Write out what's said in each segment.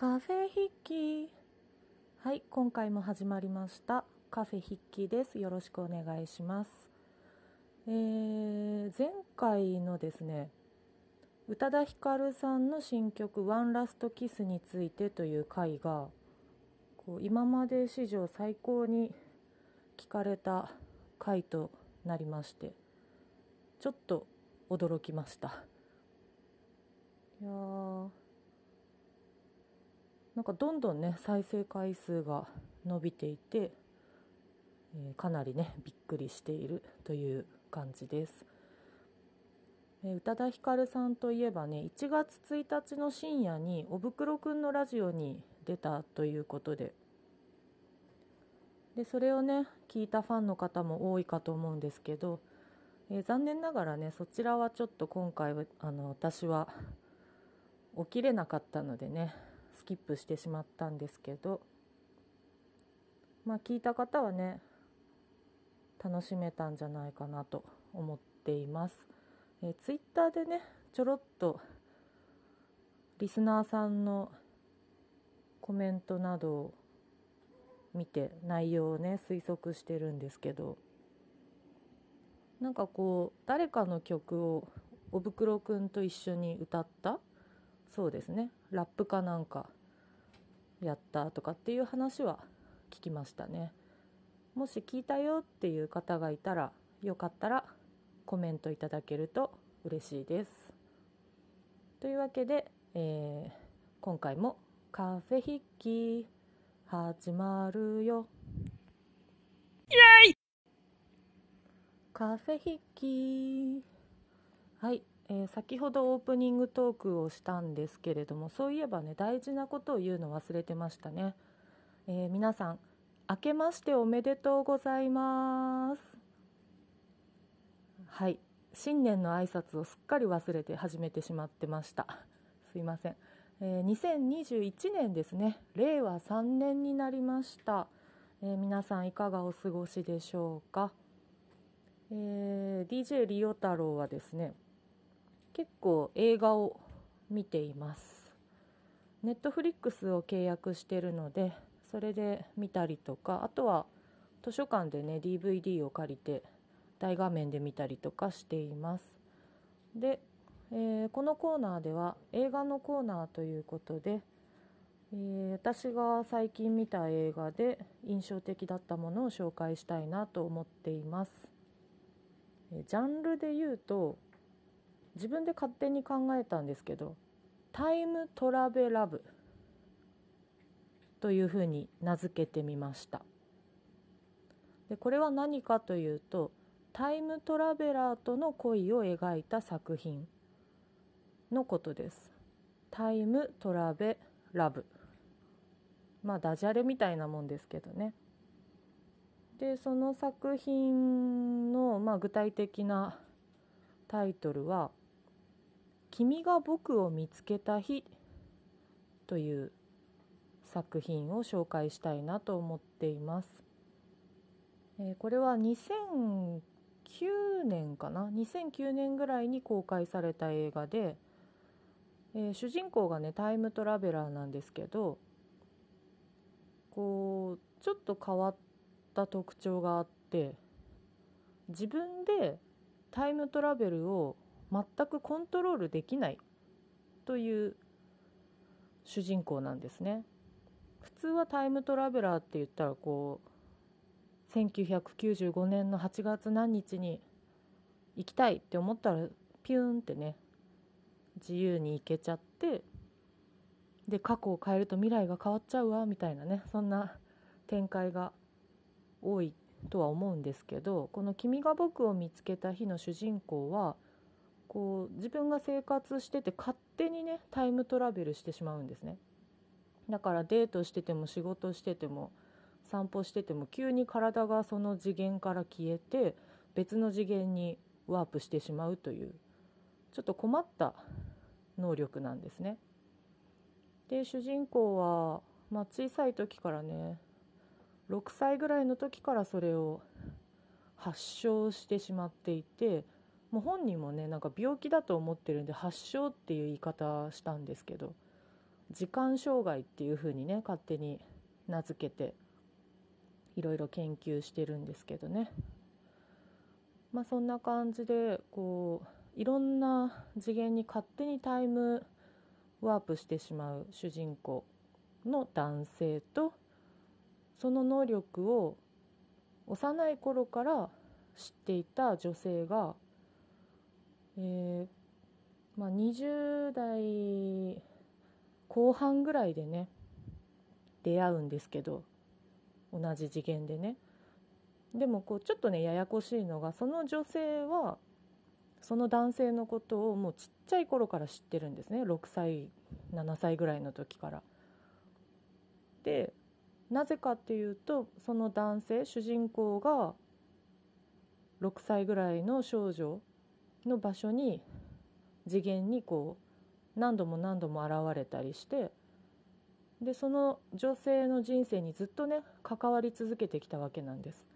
カフェ筆記はい今回も始まりました。カフェ筆記です。よろしくお願いします。えー、前回のですね宇多田ヒカルさんの新曲「ワンラストキスについてという回がこう今まで史上最高に聞かれた回となりましてちょっと驚きました。いやなんかどんどんね再生回数が伸びていて、えー、かなりねびっくりしているという感じです、え、宇多田ヒカルさんといえばね1月1日の深夜におぶくろくんのラジオに出たということで。でそれをね聞いたファンの方も多いかと思うんですけど、えー、残念ながらねそちらはちょっと今回はあの私は起きれなかったのでねスキップしてしまったんですけどまあ聞いた方はね楽しめたんじゃないかなと思っています、えー、ツイッターでねちょろっとリスナーさんのコメントなどを見て内容をね推測してるんですけどなんかこう誰かの曲をおぶくろくんと一緒に歌ったそうですね。ラップかなんかやったとかっていう話は聞きましたね。もし聞いたよっていう方がいたらよかったらコメントいただけると嬉しいです。というわけで、えー、今回もカフェ筆記始まるよ。イエイ！カフェ筆記はいえー、先ほどオープニングトークをしたんですけれどもそういえばね大事なことを言うの忘れてましたね、えー、皆さん明けましておめでとうございます。はい。新年の挨拶をすっかり忘れて始めてしまってました。すいません、えー、2021年ですね。令和3年になりました、えー、皆さんいかがお過ごしでしょうか、えー、DJ リオ太郎はですね結構映画を見ています。ネットフリックスを契約してるのでそれで見たりとかあとは図書館でね DVD を借りて大画面で見たりとかしています。で、えー、このコーナーでは映画のコーナーということで、えー、私が最近見た映画で印象的だったものを紹介したいなと思っています、えジャンルで言うと自分で勝手に考えたんですけどタイムトラベラブというふうに名付けてみました。でこれは何かというとタイムトラベラーとの恋を描いた作品のことです。タイムトラベラブ。まあダジャレみたいなもんですけどね。でその作品の、まあ、具体的なタイトルは君が僕を見つけた日という作品を紹介したいなと思っています。えー、これは2009年かな？2009年ぐらいに公開された映画で、えー、主人公がねタイムトラベラーなんですけどこうちょっと変わった特徴があって自分でタイムトラベルを全くコントロールできないという主人公なんですね。普通はタイムトラベラーって言ったらこう1995年の8月何日に行きたいって思ったらピューンってね自由に行けちゃってで過去を変えると未来が変わっちゃうわみたいなねそんな展開が多いとは思うんですけどこの「君が僕を見つけた日」の主人公は「こう自分が生活してて勝手にねタイムトラベルしてしまうんですね。だからデートしてても仕事してても散歩してても急に体がその次元から消えて別の次元にワープしてしまうというちょっと困った能力なんですね。で主人公は、まあ、小さい時からね6歳ぐらいの時からそれを発症してしまっていてもう本人もねなんか病気だと思ってるんで発症っていう言い方したんですけど時間障害っていうふうにね勝手に名付けていろいろ研究してるんですけどね。まあそんな感じでこういろんな次元に勝手にタイムワープしてしまう主人公の男性とその能力を幼い頃から知っていた女性が、えーまあ、20代後半ぐらいでね出会うんですけど同じ次元でねでもこうちょっとねややこしいのがその女性はその男性のことをもうちっちゃい頃から知ってるんですね6歳7歳ぐらいの時から。でなぜかっていうとその男性主人公が6歳ぐらいの少女の場所に次元にこう何度も何度も現れたりしてでその女性の人生にずっとね関わり続けてきたわけなんです。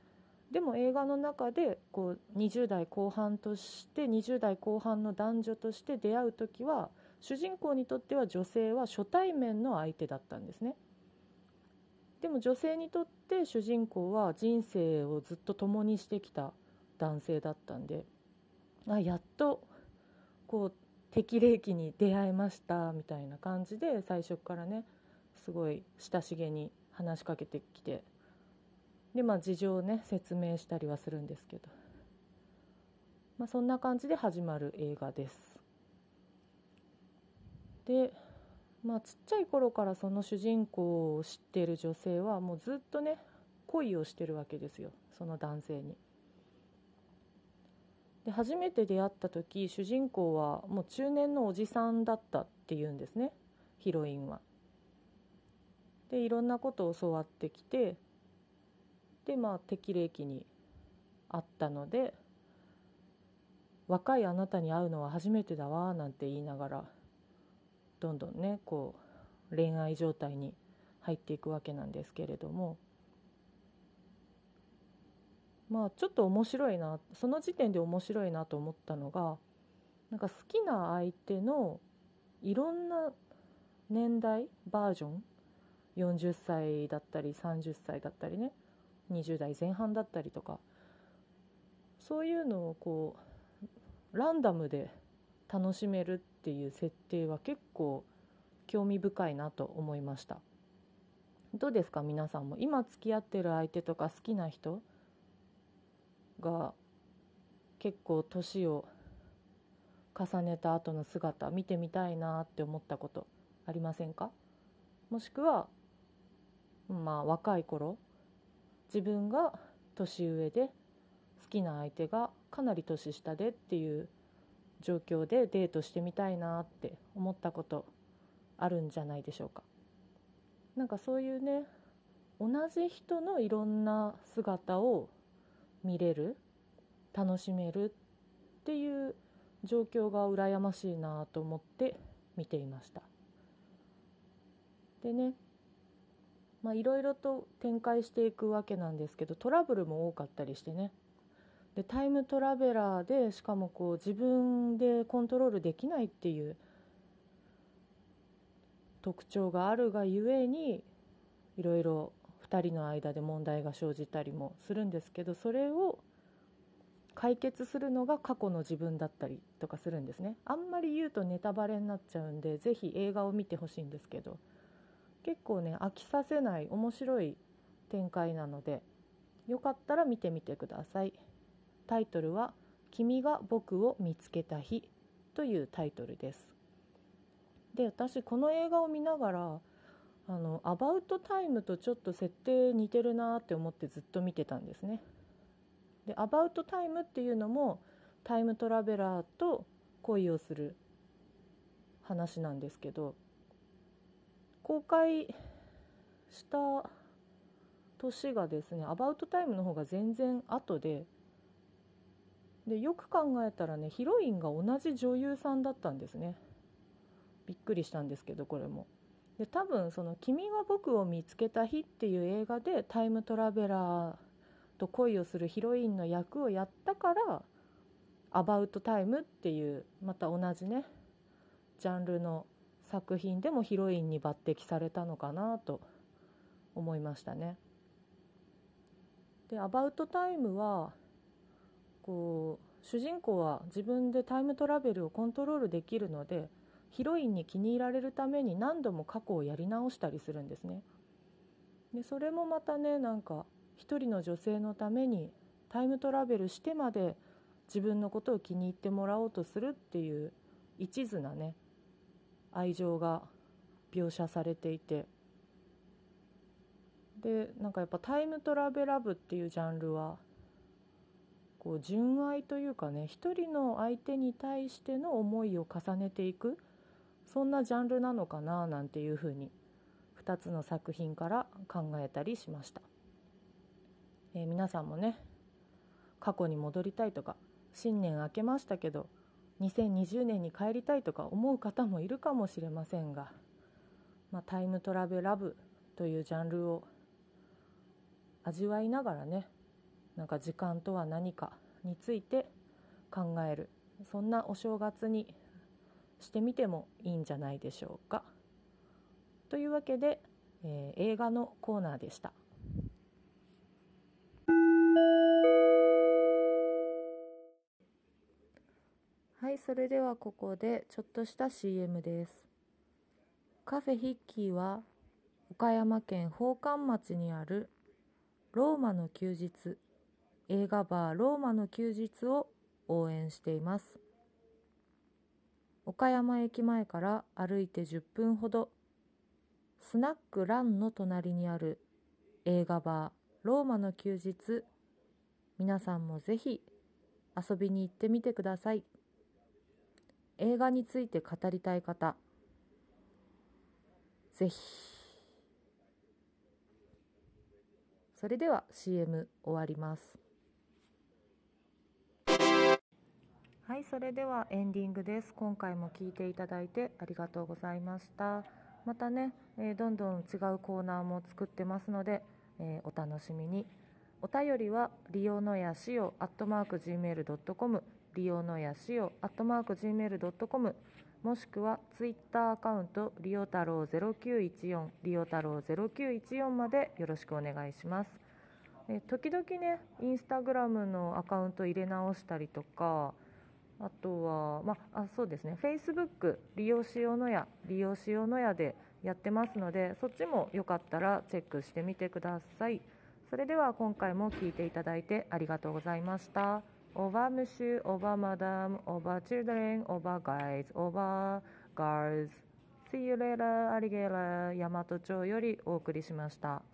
でも映画の中でこう20代後半として20代後半の男女として出会う時は主人公にとっては女性は初対面の相手だったんですね。でも女性にとって主人公は人生をずっと共にしてきた男性だったんであやっとこう適齢期に出会えましたみたいな感じで最初からねすごい親しげに話しかけてきてでまあ事情をね説明したりはするんですけど、まあ、そんな感じで始まる映画です。でまあちっちゃい頃からその主人公を知っている女性はもうずっとね恋をしてるわけですよその男性に。で初めて出会った時主人公はもう中年のおじさんだったっていうんですねヒロインは。でいろんなことを教わってきてでまあ適齢期にあったので若いあなたに会うのは初めてだわなんて言いながらどんどんねこう恋愛状態に入っていくわけなんですけれどもまあちょっと面白いなその時点で面白いなと思ったのがなんか好きな相手のいろんな年代バージョン40歳だったり30歳だったりね20代前半だったりとかそういうのをこうランダムで楽しめるっていう設定は結構興味深いなと思いました。どうですか？皆さんも。今付き合ってる相手とか好きな人？が結構年を重ねた後の姿見てみたいなって思ったことありませんか？もしくはまあ若い頃自分が年上で好きな相手がかなり年下でっていう状況でデートしてみたいなって思ったことあるんじゃないでしょうか？なんかそういうね同じ人のいろんな姿を見れる楽しめるっていう状況が羨ましいなと思って見ていました。でねいろいろと展開していくわけなんですけどトラブルも多かったりしてねでタイムトラベラーでしかもこう自分でコントロールできないっていう特徴があるがゆえにいろいろ2人の間で問題が生じたりもするんですけどそれを解決するのが過去の自分だったりとかするんですね。あんまり言うとネタバレになっちゃうんでぜひ映画を見てほしいんですけど結構ね飽きさせない面白い展開なのでよかったら見てみてください。タイトルは「君が僕を見つけた日」というタイトルです。で私この映画を見ながらあのアバウトタイムとちょっと設定似てるなって思ってずっと見てたんですね。でアバウトタイムっていうのもタイムトラベラーと恋をする話なんですけど公開した年がですねアバウトタイムの方が全然後ででよく考えたらねヒロインが同じ女優さんだったんですね。びっくりしたんですけどこれも。で多分その「君が僕を見つけた日」っていう映画でタイムトラベラーと恋をするヒロインの役をやったから「アバウトタイム」っていうまた同じねジャンルの作品でもヒロインに抜擢されたのかなと思いましたね。で「アバウトタイムはこう主人公は自分でタイムトラベルをコントロールできるのでヒロインに気に入られるために何度も過去をやり直したりするんですね。でそれもまたねなんか一人の女性のためにタイムトラベルしてまで自分のことを気に入ってもらおうとするっていう一途なね愛情が描写されていてでなんかやっぱタイムトラベラブっていうジャンルはこう純愛というかね一人の相手に対しての思いを重ねていくそんなジャンルなのかななんていうふうに2つの作品から考えたりしました、えー、皆さんもね過去に戻りたいとか新年明けましたけど2020年に帰りたいとか思う方もいるかもしれませんが、まあ、タイムトラベラブというジャンルを味わいながらねなんか時間とは何かについて考えるそんなお正月にしてみてもいいんじゃないでしょうか。というわけで、えー、映画のコーナーでした。はいそれではここでちょっとした CM ですカフェヒッキーは岡山県宝冠町にあるローマの休日映画バーローマの休日を応援しています岡山駅前から歩いて10分ほどスナックランの隣にある映画バーローマの休日。皆さんもぜひ遊びに行ってみてください。映画について語りたい方ぜひ。それでは CM 終わります。はいそれではエンディングです。今回も聞いていただいてありがとうございました。またね、えー、どんどん違うコーナーも作ってますので、えー、お楽しみに。お便りは利用のやしおアットマーク Gmail.com 利用のやしおアットマーク Gmail.com もしくはツイッターアカウントリオ太郎0914リオ太郎0914までよろしくお願いします。え時々ねインスタグラムのアカウント入れ直したりとかあとは、まあ、そうですね、Facebook 利用しようのや、利用しようのやでやってますので、そっちもよかったらチェックしてみてください。それでは今回も聞いていただいてありがとうございました。over monsieur, over madam, over children, over guys, over girls. See you later, アリゲーラ、大和町よりお送りしました。